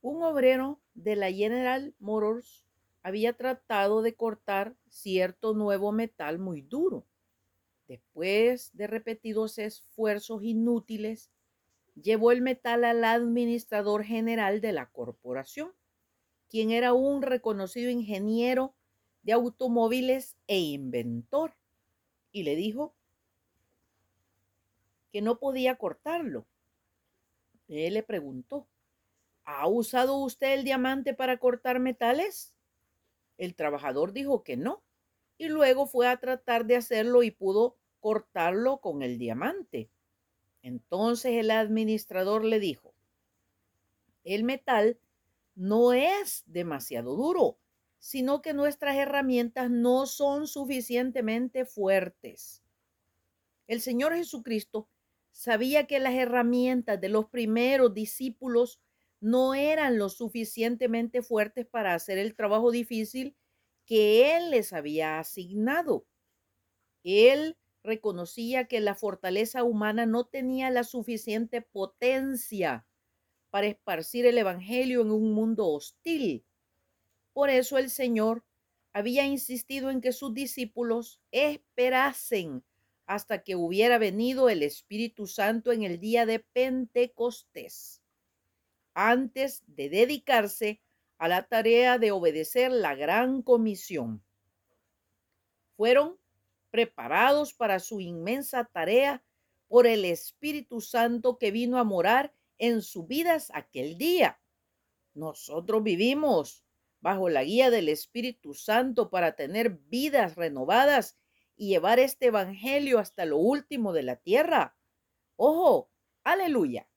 Un obrero de la General Motors había tratado de cortar cierto nuevo metal muy duro. Después de repetidos esfuerzos inútiles, llevó el metal al administrador general de la corporación, quien era un reconocido ingeniero de automóviles e inventor, y le dijo que no podía cortarlo. Él le preguntó, ¿ha usado usted el diamante para cortar metales? El trabajador dijo que no, y luego fue a tratar de hacerlo y pudo cortarlo con el diamante. Entonces el administrador le dijo, el metal no es demasiado duro, sino que nuestras herramientas no son suficientemente fuertes. El Señor Jesucristo sabía que las herramientas de los primeros discípulos no eran lo suficientemente fuertes para hacer el trabajo difícil que Él les había asignado. Él reconocía que la fortaleza humana no tenía la suficiente potencia para esparcir el Evangelio en un mundo hostil. Por eso el Señor había insistido en que sus discípulos esperasen hasta que hubiera venido el Espíritu Santo en el día de Pentecostés, antes de dedicarse a la tarea de obedecer la gran comisión. Fueron preparados para su inmensa tarea por el Espíritu Santo que vino a morar en sus vidas aquel día. Nosotros vivimos bajo la guía del Espíritu Santo para tener vidas renovadas y llevar este Evangelio hasta lo último de la tierra. Ojo, aleluya.